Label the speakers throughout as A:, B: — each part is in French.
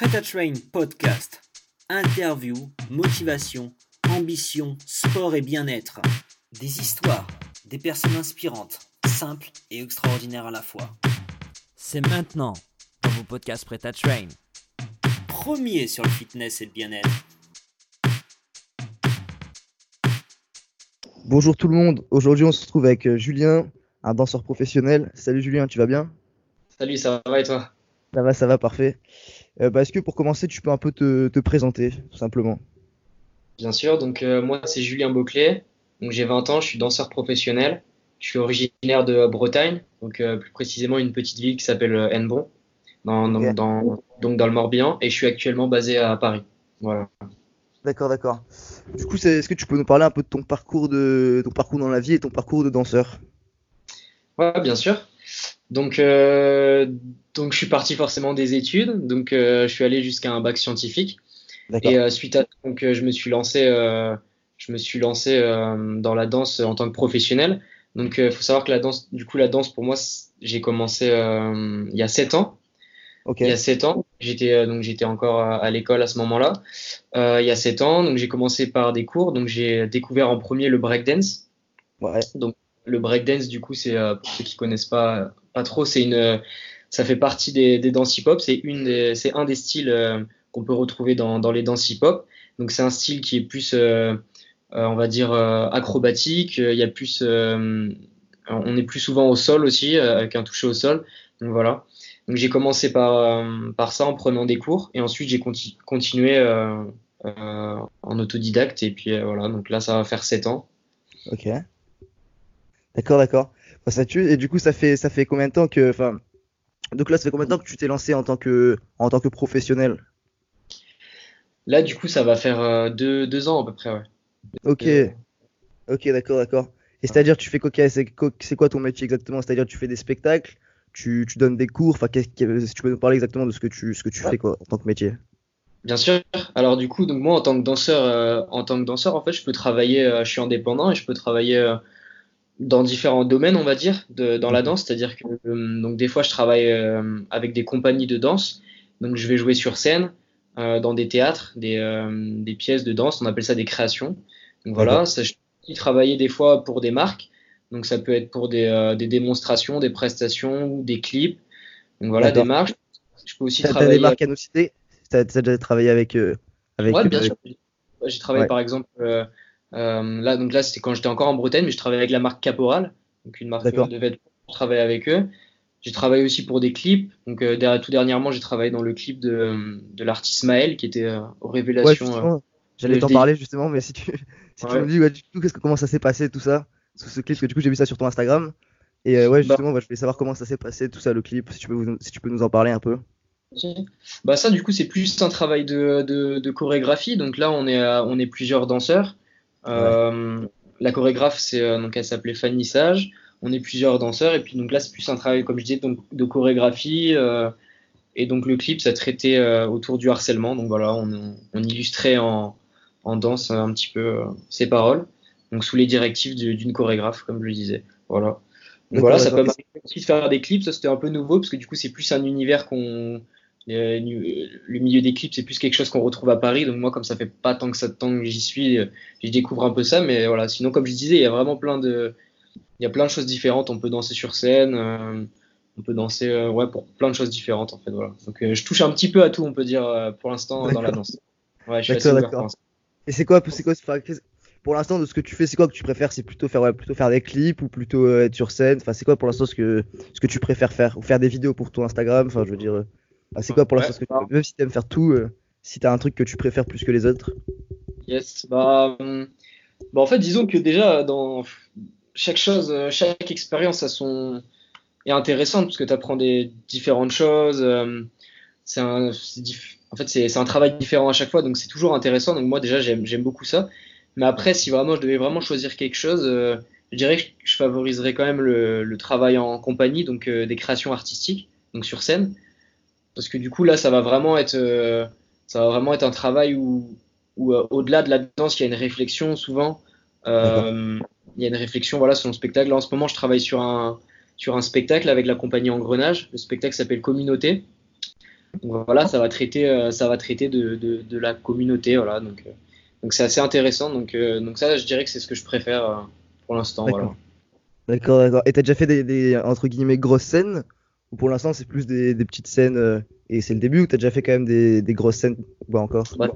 A: Prêt à Train podcast. Interview, motivation, ambition, sport et bien-être. Des histoires, des personnes inspirantes, simples et extraordinaires à la fois. C'est maintenant dans vos podcasts Prêt à Train. Premier sur le fitness et le bien-être.
B: Bonjour tout le monde, aujourd'hui on se retrouve avec euh, Julien, un danseur professionnel. Salut Julien, tu vas bien?
C: Salut, ça va et toi?
B: Ça va, ça va, parfait. Euh, bah, Est-ce que pour commencer, tu peux un peu te, te présenter, tout simplement
C: Bien sûr, donc euh, moi c'est Julien Beauclet, j'ai 20 ans, je suis danseur professionnel, je suis originaire de Bretagne, donc euh, plus précisément une petite ville qui s'appelle Hennebon, dans, dans,
B: Ok.
C: dans- donc dans le Morbihan, et je suis actuellement basé à Paris. Voilà.
B: D'accord, d'accord. Du coup, est-ce que tu peux nous parler un peu de ton parcours, de, ton parcours dans la vie et ton parcours de danseur?
C: Ouais, bien sûr. Donc, euh, donc je suis parti forcément des études, donc euh, je suis allé jusqu'à un bac scientifique. Et euh, suite à donc euh, je me suis lancé euh, je me suis lancé euh, dans la danse en tant que professionnel. Donc il faut savoir que la danse du coup la danse pour moi j'ai commencé euh, il y a sept ans.
B: Ok.
C: Il y a sept ans, j'étais euh, donc j'étais encore à, l'école à ce moment-là. Euh, il y a sept ans, donc j'ai commencé par des cours. Donc j'ai découvert en premier le breakdance.
B: Ouais.
C: Le breakdance du coup c'est euh, pour ceux qui connaissent pas pas trop, c'est une euh, ça fait partie des, des danses hip-hop. C'est une c'est un des styles euh, qu'on peut retrouver dans, dans les danses hip-hop. Donc c'est un style qui est plus, euh, euh, on va dire, euh, acrobatique. Il y a plus, euh, on est plus souvent au sol aussi, euh, avec un toucher au sol. Donc voilà. Donc j'ai commencé par, euh, par ça en prenant des cours et ensuite j'ai conti- continué euh, euh, en autodidacte et puis euh, voilà. Donc là ça va faire 7 ans.
B: Ok. D'accord, d'accord. Ça tue. Et du coup, ça fait, ça fait combien de temps que, enfin, donc là, ça fait combien de temps que tu t'es lancé en tant que, en tant que professionnel?
C: Là du coup ça va faire euh, deux, deux ans à peu près. Ouais.
B: Ok. Ok, d'accord, d'accord. Et c'est-à-dire, tu fais quoi, c'est quoi, ton métier exactement? C'est-à-dire, tu fais des spectacles, tu, tu donnes des cours, enfin, si tu peux nous parler exactement de ce que tu, ce que tu
C: Ouais.
B: fais, quoi, en tant que métier?
C: Bien sûr. Alors du coup, donc moi en tant que danseur, euh, en tant que danseur, en fait, je peux travailler, euh, je suis indépendant et je peux travailler dans différents domaines, on va dire, de, dans la
B: Mhm.
C: danse. C'est-à-dire que euh, donc des fois, je travaille euh, avec des compagnies de danse. Donc je vais jouer sur scène, euh, dans des théâtres, des, euh, des pièces de danse. On appelle ça des créations. Donc voilà, ça, je peux aussi travailler des fois pour des marques. Donc ça peut être pour des, euh, des démonstrations, des prestations des clips. Donc voilà, des marques. Je peux aussi
B: t'as des
C: travailler
B: marques à nous citer? T'as, déjà travaillé avec, euh, avec,
C: Ouais, bien sûr. J'ai travaillé
B: Ouais.
C: par exemple euh, là donc là c'était quand j'étais encore en Bretagne mais je travaillais avec la marque Caporal donc une marque euh, de vêtements je travaillais avec eux. J'ai travaillé aussi pour des clips donc euh, tout dernièrement j'ai travaillé dans le clip de, de l'artiste Maël qui était euh, aux
B: Ouais,
C: révélations euh,
B: j'allais t'en parler justement, mais si tu, si tu me dis, ouais, du coup, que, comment ça s'est passé, tout ça, ce, ce clip, parce que du coup, j'ai vu ça sur ton Instagram, et euh, ouais,
C: Bah.
B: justement, bah, je voulais savoir comment ça s'est passé, tout ça, le clip, si tu peux, vous- si tu peux nous en parler un peu.
C: Bah ça du coup c'est plus un travail de, de, de chorégraphie. Donc là on est à- on est plusieurs danseurs Euh, la chorégraphe c'est euh, donc elle s'appelait Fanny Sage. On est plusieurs danseurs et puis donc là c'est plus un travail comme je disais donc de chorégraphie euh, et donc le clip ça traitait autour du harcèlement. Donc voilà on, on illustrait en, en danse un petit peu ces paroles donc sous les directives du- d'une chorégraphe comme je le disais. Voilà. Donc voilà ça peut m'arriver aussi de faire des clips. Ça c'était un peu nouveau parce que du coup c'est plus un univers qu'on le milieu des clips, c'est plus quelque chose qu'on retrouve à Paris. Donc moi, comme ça fait pas tant que ça de temps que j'y suis, euh, je découvre un peu ça. Mais voilà, sinon, comme je disais, il y a vraiment plein de, il y a plein de choses différentes. On peut danser sur scène, euh, on peut danser, euh, ouais, pour plein de choses différentes en fait. Voilà. Donc euh, je touche un petit peu à tout, on peut dire euh, pour l'instant dans la danse. Ouais, je suis
B: D'accord. Et c'est quoi, c'est quoi, pour l'instant, de ce que tu fais, c'est quoi que tu préfères? C'est plutôt faire, ouais, plutôt faire des clips ou plutôt euh, être sur scène? Enfin, c'est quoi pour l'instant ce que, ce que tu préfères faire? Ou faire des vidéos pour ton Instagram? Enfin, je veux dire, euh, ah, c'est quoi pour l'instant
C: Ouais,
B: ce que tu
C: bah.
B: même si t'aimes faire tout, euh, si t'as un truc que tu préfères plus que les autres?
C: Yes. Bah, hum, bah, en fait, disons que déjà, dans chaque chose, euh, chaque expérience a son... est intéressante parce que tu apprends des différentes choses. euh, c'est un, diff- En fait, c'est un travail différent à chaque fois, donc c'est toujours intéressant. Donc moi, déjà, j'aime j'aime beaucoup ça. Mais après, si vraiment je devais vraiment choisir quelque chose, euh, je dirais que je favoriserais quand même le, le travail en compagnie, donc euh, des créations artistiques, donc sur scène. Parce que du coup, là, ça va vraiment être, euh, ça va vraiment être un travail où, euh, au-delà de la danse, il y a une réflexion souvent. Euh, il y a une réflexion voilà, sur le spectacle. Là, en ce moment, je travaille sur un, sur un spectacle avec la compagnie Engrenage. Le spectacle s'appelle Communauté. Donc voilà, ça va traiter, ça va traiter de, de, la communauté, voilà. Donc donc c'est assez intéressant. Donc donc ça, je dirais que c'est ce que je préfère pour l'instant. Voilà.
B: D'accord. D'accord, d'accord. Et t'as déjà fait des, des, entre guillemets grosses scènes? Ou pour l'instant c'est plus des, des petites scènes euh, et c'est le début ou t'as déjà fait quand même des, des grosses scènes ou pas encore?
C: Ouais.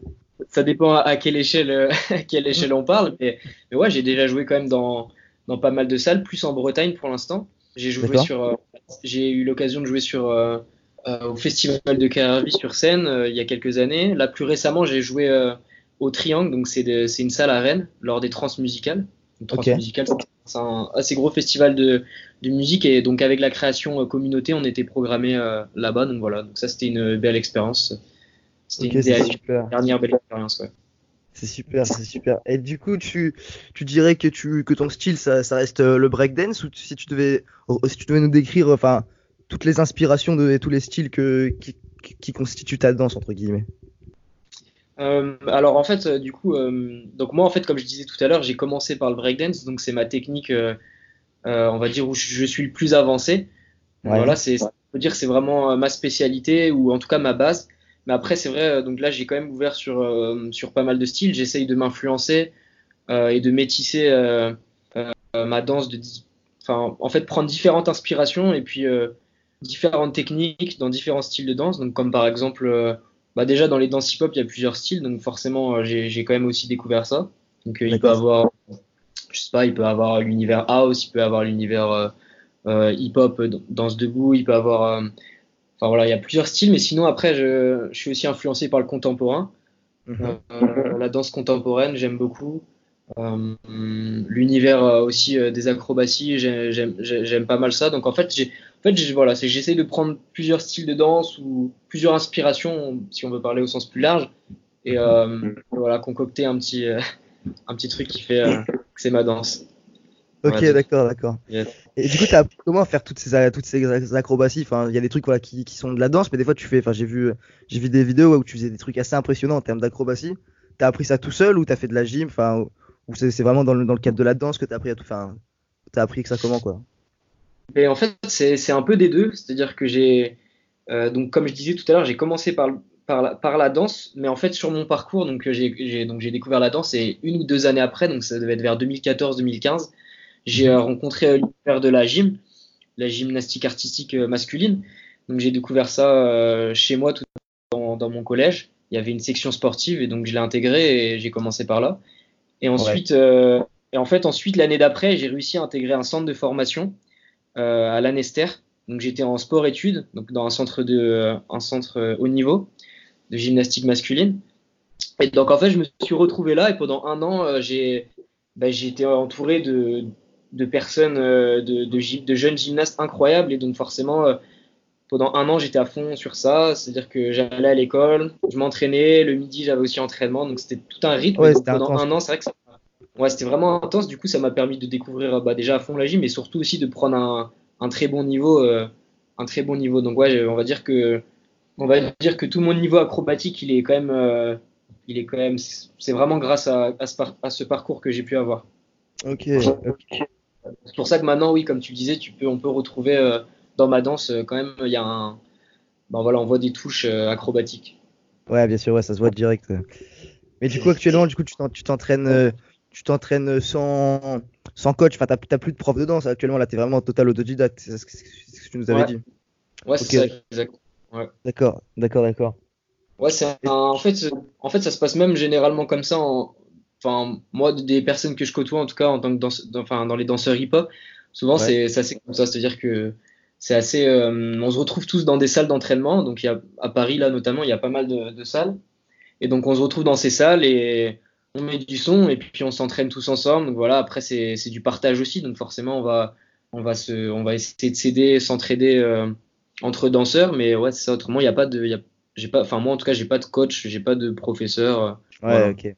C: Ça dépend à quelle échelle, euh, à quelle échelle on parle. Mais, mais ouais, j'ai déjà joué quand même dans, dans pas mal de salles, plus en Bretagne pour l'instant. J'ai joué sur, euh, j'ai eu l'occasion de jouer sur euh, euh, au festival de Carré sur scène euh, il y a quelques années. Là, plus récemment, j'ai joué euh, au Triangle, donc c'est une salle à Rennes lors des Transmusicales.
B: Ok.
C: C'est un assez gros festival de, de musique et donc avec la création euh, communauté, on était programmé euh, là-bas. Donc voilà, donc ça c'était une belle expérience. C'était
B: Ok,
C: une
B: super.
C: dernière belle expérience, ouais.
B: C'est super, c'est super. Et du coup, tu, tu dirais que tu que ton style ça, ça reste euh, le breakdance ou si tu devais oh, si tu devais nous décrire enfin toutes les inspirations de et tous les styles que qui, qui constituent ta danse entre guillemets?
C: Euh, alors en fait, euh, du coup, euh, donc moi en fait, comme je disais tout à l'heure, j'ai commencé par le breakdance, donc c'est ma technique, euh, on va dire où je, suis le plus avancé.
B: Ouais.
C: Voilà, c'est, peut dire que c'est vraiment ma spécialité ou en tout cas ma base. Mais après, c'est vrai, donc là, j'ai quand même ouvert sur sur pas mal de styles. J'essaye de m'influencer et de métisser ma danse, de, enfin, en fait, prendre différentes inspirations et puis différentes techniques dans différents styles de danse. Donc comme par exemple bah déjà dans les danses hip-hop, il y a plusieurs styles, donc forcément euh, j'ai quand même aussi découvert ça. Donc euh, il peut avoir, je sais pas, il peut avoir l'univers house, il peut avoir l'univers euh, hip-hop, danse debout, il peut avoir, euh, enfin voilà, il y a plusieurs styles, mais sinon après je, je suis aussi influencé par le contemporain.
B: Mhm.
C: Euh, la danse contemporaine, j'aime beaucoup. L'univers aussi des acrobaties, j'ai- j'aime j'ai- j'aime pas mal ça. Donc en fait, fait, voilà, c'est j'essaie de prendre plusieurs styles de danse ou plusieurs inspirations, si on veut parler au sens plus large, et euh, voilà, concocter un petit, euh, un petit truc qui fait euh, que c'est ma danse.
B: Ok, d'accord, d'accord.
C: Yes.
B: Et du coup, t'as appris comment faire toutes ces toutes ces acrobaties? Enfin, il y a des trucs voilà qui, qui sont de la danse, mais des fois tu fais. Enfin, j'ai vu j'ai vu des vidéos où tu faisais des trucs assez impressionnants en termes d'acrobatie. T'as appris ça tout seul ou t'as fait de la gym? Enfin, ou ou c'est c'est vraiment dans le dans le cadre de la danse que t'as appris à tout. Enfin, t'as appris que ça comment quoi?
C: Et en fait, c'est un peu des deux. C'est-à-dire que j'ai, euh, donc comme je disais tout à l'heure, j'ai commencé par, la, par la danse, mais en fait sur mon parcours, donc j'ai j'ai- donc j'ai découvert la danse et une ou deux années après, donc ça devait être vers 2014-2015, j'ai euh, rencontré euh, l'univers de la gym, la gymnastique artistique masculine. Donc j'ai découvert ça euh, chez moi tout dans, dans mon collège. Il y avait une section sportive et donc je l'ai intégré et j'ai commencé par là. Et ensuite, euh, et en fait ensuite l'année d'après, j'ai réussi à intégrer un centre de formation à l'Anester. Donc j'étais en sport-études, donc dans un centre de un centre euh, haut niveau de gymnastique masculine. Et donc en fait, je me suis retrouvé là et pendant un an, euh, j'ai bah, j'ai été entouré de de personnes, euh, de, de, jeunes gymnastes incroyables et donc forcément euh, pendant un an, j'étais à fond sur ça, c'est-à-dire que j'allais à l'école, je m'entraînais, le midi, j'avais aussi entraînement, donc c'était tout un rythme.
B: Ouais,
C: pendant
B: intense.
C: un an, c'est vrai que ça- ouais, c'était vraiment intense. Du coup, ça m'a permis de découvrir bah, déjà à fond la gym, mais surtout aussi de prendre un, un très bon niveau, euh, un très bon niveau. Donc ouais, on va dire que, on va dire que tout mon niveau acrobatique, il est quand même, euh, il est quand même, c'est vraiment grâce à, à, ce, par- à ce parcours que j'ai pu avoir.
B: Ok.
C: C'est pour ça que maintenant, oui, comme tu disais, tu peux, on peut retrouver euh, dans ma danse euh, quand même, il y a un, ben voilà, on voit des touches euh, acrobatiques.
B: Ouais, bien sûr, ouais, ça se voit direct. Mais du coup, actuellement, du coup, tu t'en- tu t'entraînes, euh, tu t'entraînes sans, sans coach. Enfin, t'as t'as plus de prof de danse actuellement. Là, t'es vraiment en total autodidacte. C'est ce que c'est ce que tu nous avais
C: Ouais.
B: dit.
C: Ouais, c'est ça, exact.
B: D'accord, d'accord, d'accord.
C: Ouais, c'est un- en fait, en fait, ça se passe même généralement comme ça. En, enfin, moi, des personnes que je côtoie, en tout cas, en tant que danse, dans, enfin, dans les danseurs hip-hop, souvent,
B: Ouais.
C: c'est assez comme ça. C'est-à-dire que c'est assez, euh, on se retrouve tous dans des salles d'entraînement. Donc, il y a, à Paris, là, notamment, il y a pas mal de, de salles. Et donc, on se retrouve dans ces salles et on met du son et puis on s'entraîne tous ensemble. Donc, voilà, après, c'est du partage aussi. Donc, forcément, on va, on va se, on va essayer de s'aider, s'entraider euh, entre danseurs. Mais ouais, c'est ça. Autrement, il n'y a pas de, y a, pas, enfin, moi, en tout cas, j'ai pas de coach, j'ai pas de professeur. euh,
B: Ouais,
C: Voilà.
B: ok.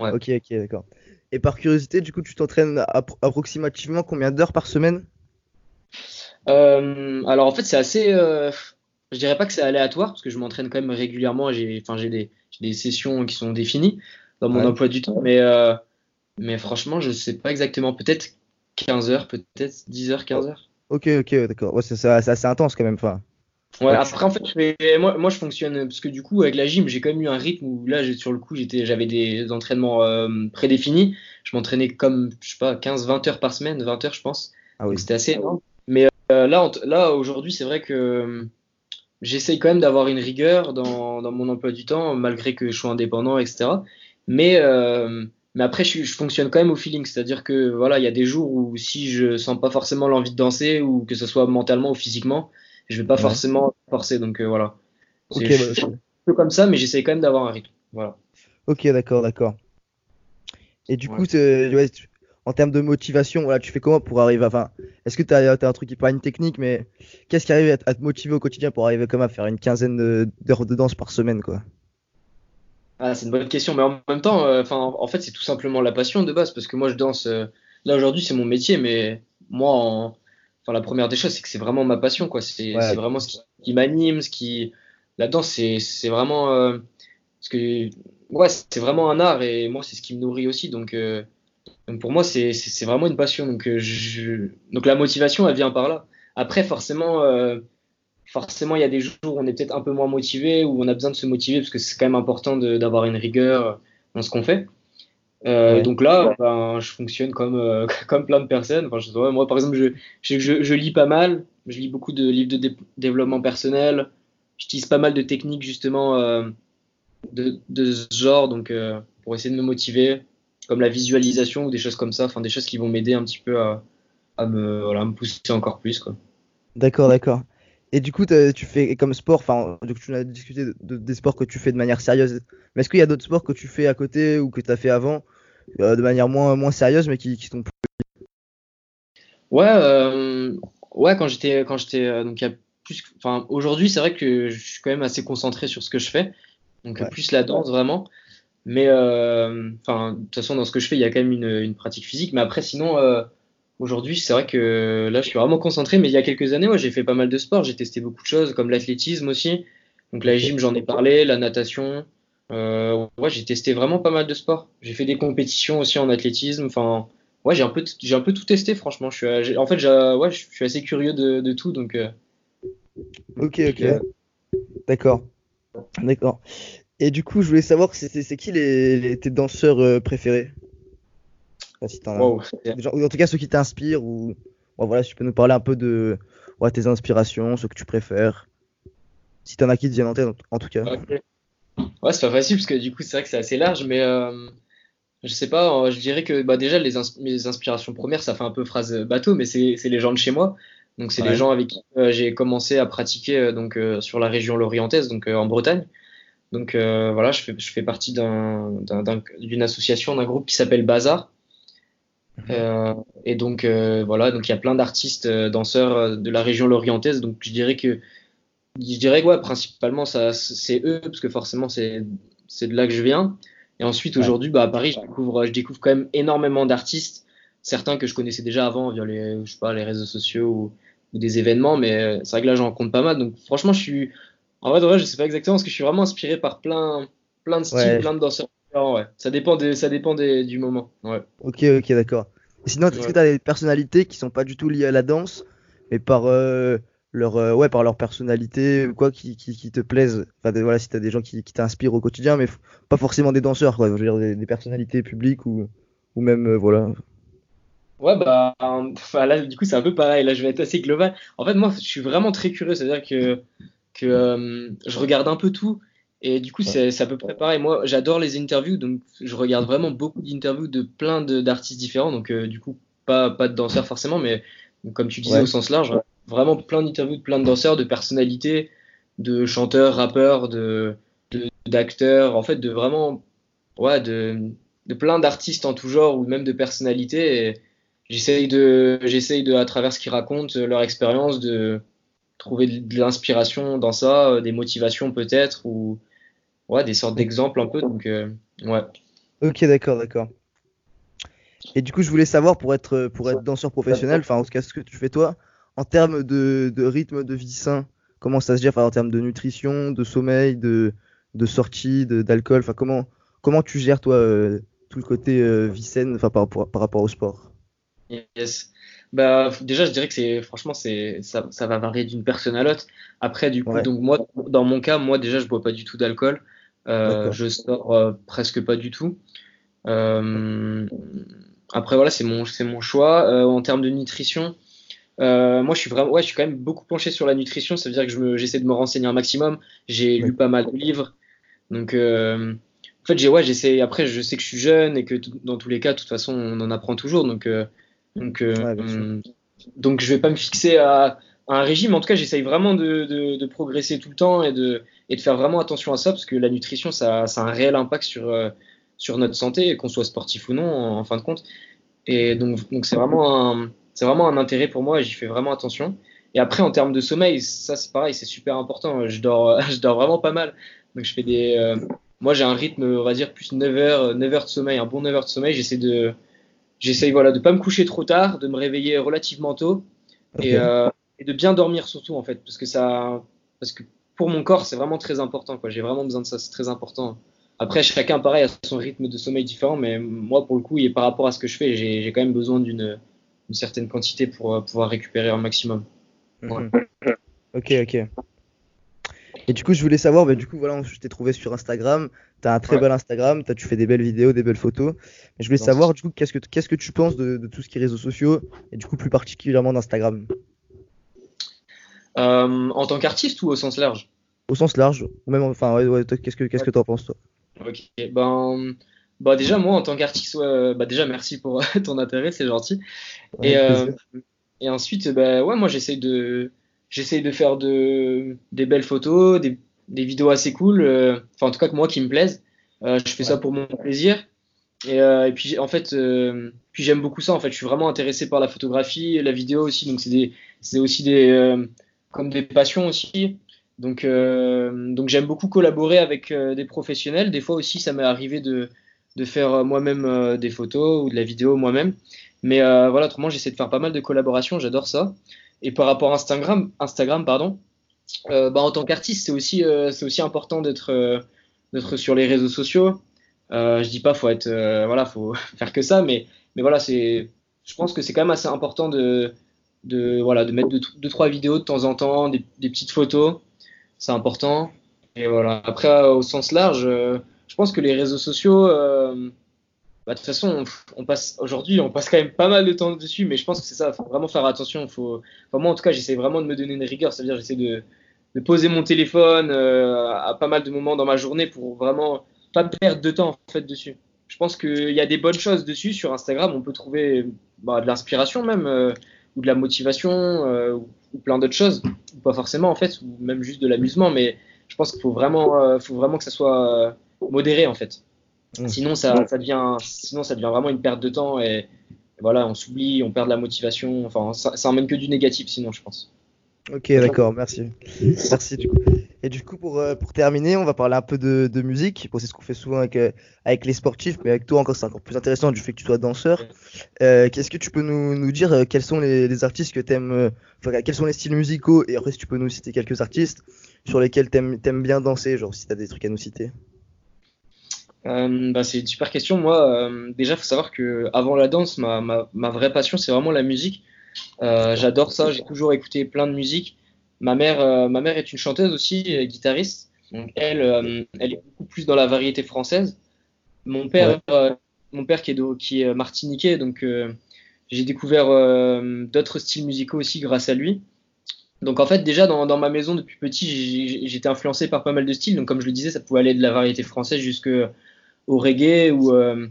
C: Ouais.
B: Ok, ok, d'accord. Et par curiosité, du coup, tu t'entraînes appro- approximativement combien d'heures par semaine?
C: Euh, alors en fait c'est assez, euh, je dirais pas que c'est aléatoire parce que je m'entraîne quand même régulièrement. J'ai, enfin j'ai des, j'ai des sessions qui sont définies dans mon
B: Ouais.
C: emploi du temps, mais euh, mais franchement je sais pas exactement. Peut-être 15 heures, peut-être 10 heures, 15 heures.
B: Ok, ok, d'accord. Ouais, c'est assez intense quand même. Enfin,
C: Ouais, après, en fait, je fais- moi, moi, je fonctionne parce que du coup, avec la gym, j'ai quand même eu un rythme où là, sur le coup, j'étais, j'avais des entraînements euh, prédéfinis. Je m'entraînais comme, je sais pas, 15-20 heures par semaine, 20 heures, je pense.
B: Ah oui.
C: C'était assez énorme. Mais euh, là, là aujourd'hui, c'est vrai que euh, j'essaye quand même d'avoir une rigueur dans, dans mon emploi du temps, malgré que je sois indépendant, etc. Mais, euh, mais après, je, fonctionne quand même au feeling. C'est-à-dire que voilà, il y a des jours où si je sens pas forcément l'envie de danser, ou que ce soit mentalement ou physiquement, je vais pas
B: Ouais.
C: forcément forcer. Donc euh, voilà. Je,
B: bah,
C: je suis un peu comme ça, mais j'essaye quand même d'avoir un rythme. Voilà.
B: Ok, d'accord, d'accord. Et du
C: Ouais.
B: coup, t'es- ouais, tu- en termes de motivation, voilà, tu fais comment pour arriver à... Enfin, est-ce que tu as, un truc qui pas une technique, mais qu'est-ce qui arrive à, te- à te motiver au quotidien pour arriver comme à faire une quinzaine de- d'heures de danse par semaine, quoi?
C: Ah, c'est une bonne question, mais en même temps, euh, enfin, en fait, c'est tout simplement la passion de base, parce que moi, je danse. euh, là aujourd'hui, c'est mon métier, mais moi, en- enfin, la première des choses, c'est que c'est vraiment ma passion, quoi. C'est
B: Ouais.
C: vraiment ce qui, qui m'anime, ce qui, la danse, c'est c'est vraiment, euh, parce que, ouais, c'est vraiment un art, et moi, c'est ce qui me nourrit aussi, donc, euh, donc pour moi, c'est vraiment une passion, donc euh, je, donc la motivation, elle vient par là. Après, forcément. euh, Forcément, il y a des jours où on est peut-être un peu moins motivé, où on a besoin de se motiver, parce que c'est quand même important d'avoir une rigueur dans ce qu'on fait. Euh,
B: Ouais.
C: Donc là, ben, je fonctionne comme, euh, comme plein de personnes. Enfin, je moi, par exemple, je, je, lis pas mal. Je lis beaucoup de livres de dé- développement personnel. J'utilise pas mal de techniques, justement, euh, de, de ce genre, donc pour essayer de me motiver, comme la visualisation ou des choses comme ça. Enfin, des choses qui vont m'aider un petit peu à, à me, voilà, me pousser encore plus.
B: D'accord, d'accord. Et du coup, tu fais comme sport, enfin, du coup, tu as discuté de, de- des sports que tu fais de manière sérieuse. Mais est-ce qu'il y a d'autres sports que tu fais à côté ou que tu as fait avant, euh, de manière moins, moins sérieuse, mais qui, qui t'ont plu?
C: Ouais, euh, ouais, quand j'étais, quand j'étais, euh, donc il y a plus, enfin, aujourd'hui, c'est vrai que je suis quand même assez concentré sur ce que je fais, donc
B: Ouais.
C: plus la danse vraiment. Mais, enfin, de toute façon, dans ce que je fais, il y a quand même une, une pratique physique. Mais après, sinon, aujourd'hui, c'est vrai que là, je suis vraiment concentré. Mais il y a quelques années, ouais, j'ai fait pas mal de sports. J'ai testé beaucoup de choses, comme l'athlétisme aussi. Donc la gym, j'en ai parlé, la natation. Euh, ouais, j'ai testé vraiment pas mal de sports. J'ai fait des compétitions aussi en athlétisme. Enfin, ouais, j'ai un peu, j'ai un peu tout testé, franchement. Je suis, euh, en fait, ouais, je suis assez curieux de, de tout. Donc, euh,
B: Ok, ok.
C: Ouais.
B: D'accord. D'accord. Et du coup, je voulais savoir, c'est qui les, les- tes danseurs euh, si as.
C: wow.
B: Ou en tout cas, ceux qui t'inspirent, ou ouais, voilà, si tu peux nous parler un peu de ouais, tes inspirations, ceux que tu préfères. Si t'en as qui te viennent en tête, en, en tout cas.
C: Ouais, c'est pas facile parce que du coup, c'est vrai que c'est assez large, mais euh, je sais pas, euh, je dirais que bah, déjà, les ins- mes inspirations premières, ça fait un peu phrase bateau, mais c'est les gens de chez moi. Donc, c'est
B: Ouais.
C: les gens avec qui euh, j'ai commencé à pratiquer euh, donc, euh, sur la région lorientaise, donc euh, en Bretagne. Donc, euh, voilà, je fais, je fais partie d'un, d'un- d'un- d'une association, d'un groupe qui s'appelle Bazar. Euh, et donc, euh, voilà, donc il y a plein d'artistes, euh, danseurs euh, de la région lorientaise. Donc, je dirais que je dirais que ouais, principalement ça c'est eux parce que forcément c'est c'est de là que je viens. Et ensuite
B: Ouais.
C: aujourd'hui bah à Paris je découvre je découvre quand même énormément d'artistes, certains que je connaissais déjà avant via les je sais pas les réseaux sociaux ou, ou des événements mais euh, c'est vrai que là j'en rencontre pas mal donc franchement je suis en vrai de vrai je sais pas exactement parce que je suis vraiment inspiré par plein plein de styles,
B: Ouais.
C: plein de danseurs ouais. Ça dépend des ça dépend des, du moment. Ouais.
B: Ok, ok, d'accord. Sinon, est-ce que
C: Ouais.
B: t'as des personnalités qui sont pas du tout liées à la danse, mais par euh, leur euh, ouais, par leur personnalité ou quoi, qui, qui, qui te plaisent? Enfin, des- voilà, si t'as des gens qui, qui t'inspirent au quotidien, mais pas forcément des danseurs, quoi. Je veux dire des, des personnalités publiques ou ou même euh, voilà.
C: Ouais, bah, enfin, là, du coup, c'est un peu pareil. Là, je vais être assez global. En fait, moi, je suis vraiment très curieux. C'est-à-dire que, que je regarde un peu tout. Et du coup, c'est c'est à peu près pareil. Moi, j'adore les interviews. Donc, je regarde vraiment beaucoup d'interviews de plein d'artistes différents. Donc, euh, du coup, pas, pas de danseurs forcément, mais comme tu disais
B: Ouais.
C: au sens large, vraiment plein d'interviews de plein de danseurs, de personnalités, de chanteurs, rappeurs, de, d'acteurs. En fait, de vraiment, ouais, de, de plein d'artistes en tout genre ou même de personnalités. Et, J'essaye de, j'essaye de, à travers ce qu'ils racontent, leur expérience, de trouver de, de l'inspiration dans ça, euh, des motivations peut-être, ou ouais, des sortes d'exemples un peu. Donc, euh, ouais.
B: Ok, d'accord, d'accord. Et du coup, je voulais savoir pour être pour être danseur professionnel, enfin en tout cas ce que tu fais toi, en termes de, de rythme de vie sain, comment ça se gère, enfin en termes de nutrition, de sommeil, de de sortie, d'alcool, enfin comment comment tu gères toi euh, tout le côté euh, vie saine, enfin par rapport par rapport au sport?
C: Yes. bah, déjà, je dirais que c'est, franchement, c'est, ça, ça va varier d'une personne à l'autre. Après, du coup,
B: Ouais.
C: donc moi, dans mon cas, moi déjà, je bois pas du tout d'alcool. Euh, je sors euh, presque pas du tout. Euh, après, voilà, c'est mon, c'est mon choix. En termes de nutrition, euh, moi, je suis vraiment, ouais, je suis quand même beaucoup penché sur la nutrition. Ça veut dire que je me, j'essaie de me renseigner un maximum. J'ai lu pas mal de livres. Donc, euh, en fait, j'ai, ouais, j'essaie. Après, je sais que je suis jeune et que dans tous les cas, de toute façon, on en apprend toujours. Donc, euh, donc,
B: Ouais,
C: hum, donc, je vais pas me fixer à un régime. En tout cas, j'essaye vraiment de, de, de progresser tout le temps et de, et de faire vraiment attention à ça parce que la nutrition, ça, ça a un réel impact sur, euh, sur notre santé, qu'on soit sportif ou non, en, en fin de compte. Et donc, donc c'est vraiment un, c'est vraiment un intérêt pour moi et j'y fais vraiment attention. Et après, en termes de sommeil, ça, c'est pareil, c'est super important. Je dors, je dors vraiment pas mal. Donc, je fais des, euh, moi, j'ai un rythme, on va dire, plus 9 heures, 9 heures de sommeil, un bon 9 heures de sommeil. J'essaie de, j'essaye, voilà, de pas me coucher trop tard, de me réveiller relativement tôt et, euh, et de bien dormir surtout, en fait, parce que ça, parce que pour mon corps, c'est vraiment très important, quoi. J'ai vraiment besoin de ça, c'est très important. Après, chacun, pareil, a son rythme de sommeil différent, mais moi, pour le coup, et par rapport à ce que je fais, j'ai j'ai quand même besoin d'une une certaine quantité pour euh, pouvoir récupérer un maximum.
B: Mhm. Ok, ok. Et du coup, je voulais savoir, bah, du coup, voilà, je t'ai trouvé sur Instagram. T'as un très
C: Ouais.
B: bel Instagram, t'as, tu fais des belles vidéos, des belles photos. Mais je voulais savoir, du coup, qu'est-ce que, qu'est-ce que tu penses de, de tout ce qui est réseaux sociaux et du coup, plus particulièrement d'Instagram,
C: Euh, en tant qu'artiste ou au sens large
B: au sens large, ou même, enfin, ouais, ouais, toi, qu'est-ce que, qu'est-ce que t'en penses, toi?
C: Ok, ben, bah déjà, moi, en tant qu'artiste, ouais, bah déjà, merci pour ton intérêt, c'est gentil. Et, euh, et ensuite, bah, ouais, moi, j'essaye de, j'essaye de faire de, des belles photos, des, des vidéos assez cool, euh, enfin, en tout cas, que moi, qui me plaisent. Euh, je fais ça pour mon plaisir. Et, euh, et puis, en fait, euh, puis j'aime beaucoup ça, en fait. Je suis vraiment intéressé par la photographie, la vidéo aussi. Donc, c'est aussi des, euh, comme des passions aussi. Donc, euh, donc j'aime beaucoup collaborer avec euh, des professionnels. Des fois aussi, ça m'est arrivé de, de faire euh, moi-même des photos ou de la vidéo moi-même. Mais voilà, autrement, j'essaie de faire pas mal de collaborations. J'adore ça. Et par rapport à Instagram, Instagram, pardon, bah, en tant qu'artiste, c'est aussi, c'est aussi important d'être, sur les réseaux sociaux. Je dis pas faut être, voilà, faut faire que ça, mais, mais voilà, c'est, je pense que c'est quand même assez important de, de, voilà, de mettre deux, deux, trois vidéos de temps en temps, des, petites photos, c'est important. Et voilà. Après, euh, au sens large, euh, je pense que les réseaux sociaux, euh, bah, de toute façon, on, passe aujourd'hui, on passe quand même pas mal de temps dessus, mais je pense que c'est ça, faut vraiment faire attention. Faut, enfin, moi, en tout cas, j'essaie vraiment de me donner une rigueur, c'est-à-dire j'essaie de, de poser mon téléphone à pas mal de moments dans ma journée pour vraiment pas perdre de temps en fait dessus. Je pense qu'il y a des bonnes choses dessus sur Instagram. On peut trouver bah, de l'inspiration même ou de la motivation euh, ou, plein d'autres choses, ou pas forcément en fait, ou même juste de l'amusement. Mais je pense qu'il faut vraiment, euh, faut vraiment que ça soit euh, modéré en fait. Mmh. Sinon ça, ça devient, sinon ça devient vraiment une perte de temps et, et voilà, on s'oublie, on perd de la motivation. Enfin, ça, ça emmène que du négatif sinon, je pense.
B: Ok, d'accord, merci. Merci du coup. Et du coup, pour, euh, pour terminer, on va parler un peu de, de musique. Bon, c'est ce qu'on fait souvent avec, euh, avec les sportifs, mais avec toi encore, c'est encore plus intéressant du fait que tu sois danseur. Euh, Qu'est-ce que tu peux nous, nous dire Quels sont les, les artistes que tu aimes Enfin, quels sont les styles musicaux? Et après, si tu peux nous citer quelques artistes sur lesquels tu aimes, bien danser, genre si tu as des trucs à nous citer.
C: Euh, bah, c'est une super question. Moi, euh, déjà, faut savoir que avant la danse, ma, ma, ma vraie passion, c'est vraiment la musique. J'adore ça. J'ai toujours écouté plein de musique. Ma mère, euh, ma mère est une chanteuse aussi, guitariste. Donc elle, euh, elle est beaucoup plus dans la variété française. Mon père, ouais. mon père qui est, de, qui est martiniquais, donc euh, j'ai découvert euh, d'autres styles musicaux aussi grâce à lui. Donc en fait, déjà dans, dans ma maison depuis petit, j'étais influencé par pas mal de styles. Donc comme je le disais, ça pouvait aller de la variété française jusqu'au reggae ou, euh,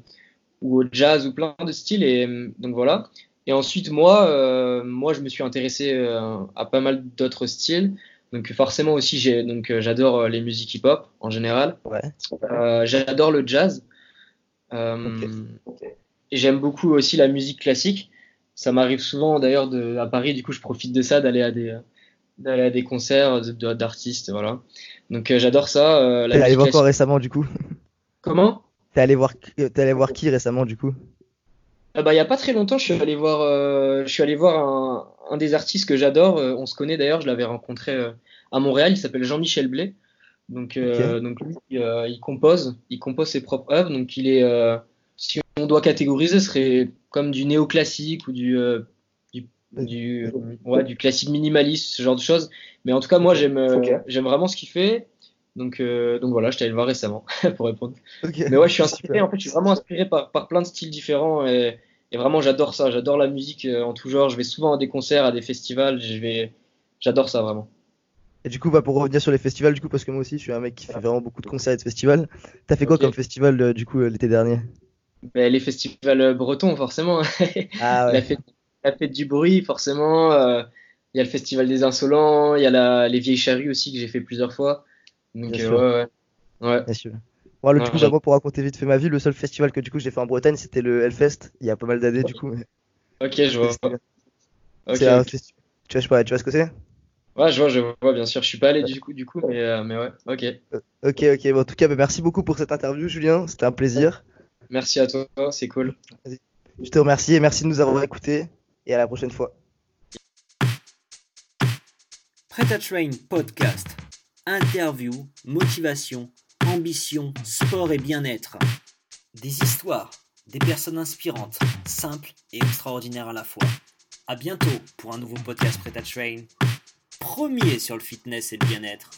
C: ou au jazz ou plein de styles. Et donc voilà. Et ensuite, moi, euh, moi, je me suis intéressé euh, à pas mal d'autres styles. Donc forcément aussi, j'ai donc euh, j'adore les musiques hip-hop en général.
B: Ouais.
C: Euh, j'adore le jazz. Okay. Et j'aime beaucoup aussi la musique classique. Ça m'arrive souvent d'ailleurs à Paris. Du coup, je profite de ça d'aller à des d'aller à des concerts d'artistes, voilà. Donc j'adore ça.
B: T'es allé voir quoi récemment du coup?
C: Comment?
B: T'es allé voir t'es allé voir qui récemment du coup?
C: Ah bah, il y a pas très longtemps, je suis allé voir, euh, je suis allé voir un, un des artistes que j'adore. Euh, on se connaît d'ailleurs, je l'avais rencontré euh, à Montréal. Il s'appelle Jean-Michel Blais. Donc, okay. donc lui, il compose, il compose ses propres œuvres. Donc, il est, si on doit catégoriser, ce serait comme du néoclassique ou du, du du, ouais, du classique minimaliste, ce genre de choses. Mais en tout cas, moi, j'aime j'aime vraiment ce qu'il fait. Donc, euh, donc voilà, je allé le voir récemment pour répondre. Mais ouais, je suis inspiré,
B: Super.
C: en fait, je suis vraiment inspiré par, par plein de styles différents et, et vraiment, j'adore ça. J'adore la musique euh, en tout genre. Je vais souvent à des concerts, à des festivals. Je vais, j'adore ça vraiment.
B: Et du coup, bah, pour revenir sur les festivals, du coup, parce que moi aussi, je suis un mec qui fait vraiment beaucoup de concerts et de festivals. T'as fait quoi comme festival, euh, du coup, l'été dernier?
C: Mais les festivals bretons, forcément.
B: Ah
C: La fête, la fête du bruit, forcément. euh, Il y a le festival des insolents. Il y a la, les vieilles charrues aussi que j'ai fait plusieurs fois. Donc,
B: Bien
C: euh,
B: sûr.
C: ouais, ouais. Ouais.
B: Bien sûr. Moi, le, du coup, moi, pour raconter vite fait ma vie, le seul festival que du coup j'ai fait en Bretagne, c'était le Hellfest, il y a pas mal d'années, du coup. mais-
C: Ok, je vois.
B: C'était-
C: Ok,
B: C'est un
C: ok.
B: festi- Tu vois, je sais pas, tu vois ce que c'est?
C: Ouais, je vois, je vois, bien sûr. Je suis pas allé du coup, du coup, mais, euh, mais ouais. Ok.
B: Ok, ok. Bon, en tout cas, bah, merci beaucoup pour cette interview, Julien. C'était un plaisir.
C: Merci à toi, c'est cool.
B: Je te remercie et merci de nous avoir écoutés. Et à la prochaine fois.
A: Prêt à Train Podcast. Interview, motivation, ambition, sport et bien-être. Des histoires, des personnes inspirantes, simples et extraordinaires à la fois. À bientôt pour un nouveau podcast Prêt Train. Premier sur le fitness et le bien-être.